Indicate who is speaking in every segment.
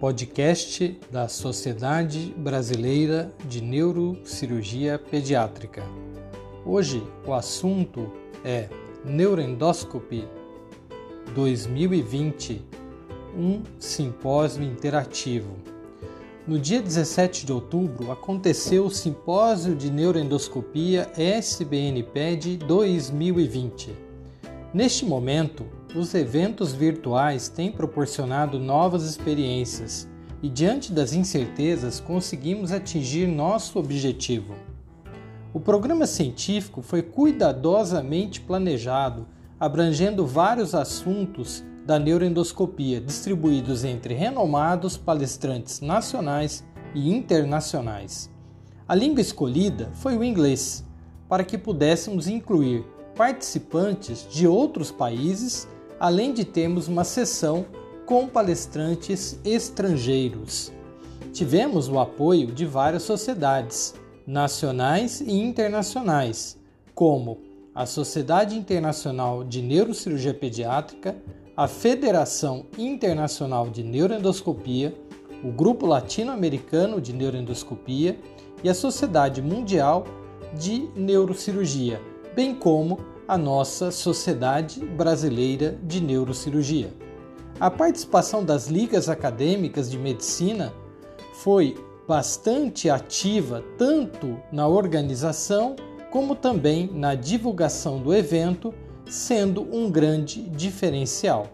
Speaker 1: podcast da Sociedade Brasileira de Neurocirurgia Pediátrica. Hoje o assunto é Neuroendoscopy 2020, um simpósio interativo. No dia 17 de outubro aconteceu o Simpósio de Neuroendoscopia SBNPED 2020. Neste momento, os eventos virtuais têm proporcionado novas experiências e, diante das incertezas, conseguimos atingir nosso objetivo. O programa científico foi cuidadosamente planejado, abrangendo vários assuntos da neuroendoscopia, distribuídos entre renomados palestrantes nacionais e internacionais. A língua escolhida foi o inglês, para que pudéssemos incluir participantes de outros países além de termos uma sessão com palestrantes estrangeiros. Tivemos o apoio de várias sociedades, nacionais e internacionais, como a Sociedade Internacional de Neurocirurgia Pediátrica, a Federação Internacional de Neuroendoscopia, o Grupo Latino-Americano de Neuroendoscopia e a Sociedade Mundial de Neurocirurgia, bem como a nossa Sociedade Brasileira de Neurocirurgia. A participação das ligas acadêmicas de medicina foi bastante ativa tanto na organização como também na divulgação do evento, sendo um grande diferencial.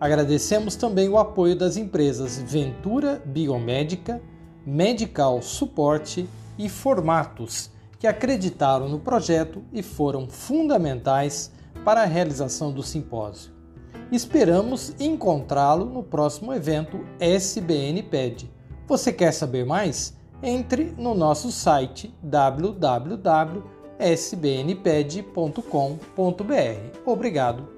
Speaker 1: Agradecemos também o apoio das empresas Ventura Biomédica, Medical Suporte e Formatos que acreditaram no projeto e foram fundamentais para a realização do simpósio. Esperamos encontrá-lo no próximo evento SBNPED. Você quer saber mais? Entre no nosso site www.sbnped.com.br. Obrigado.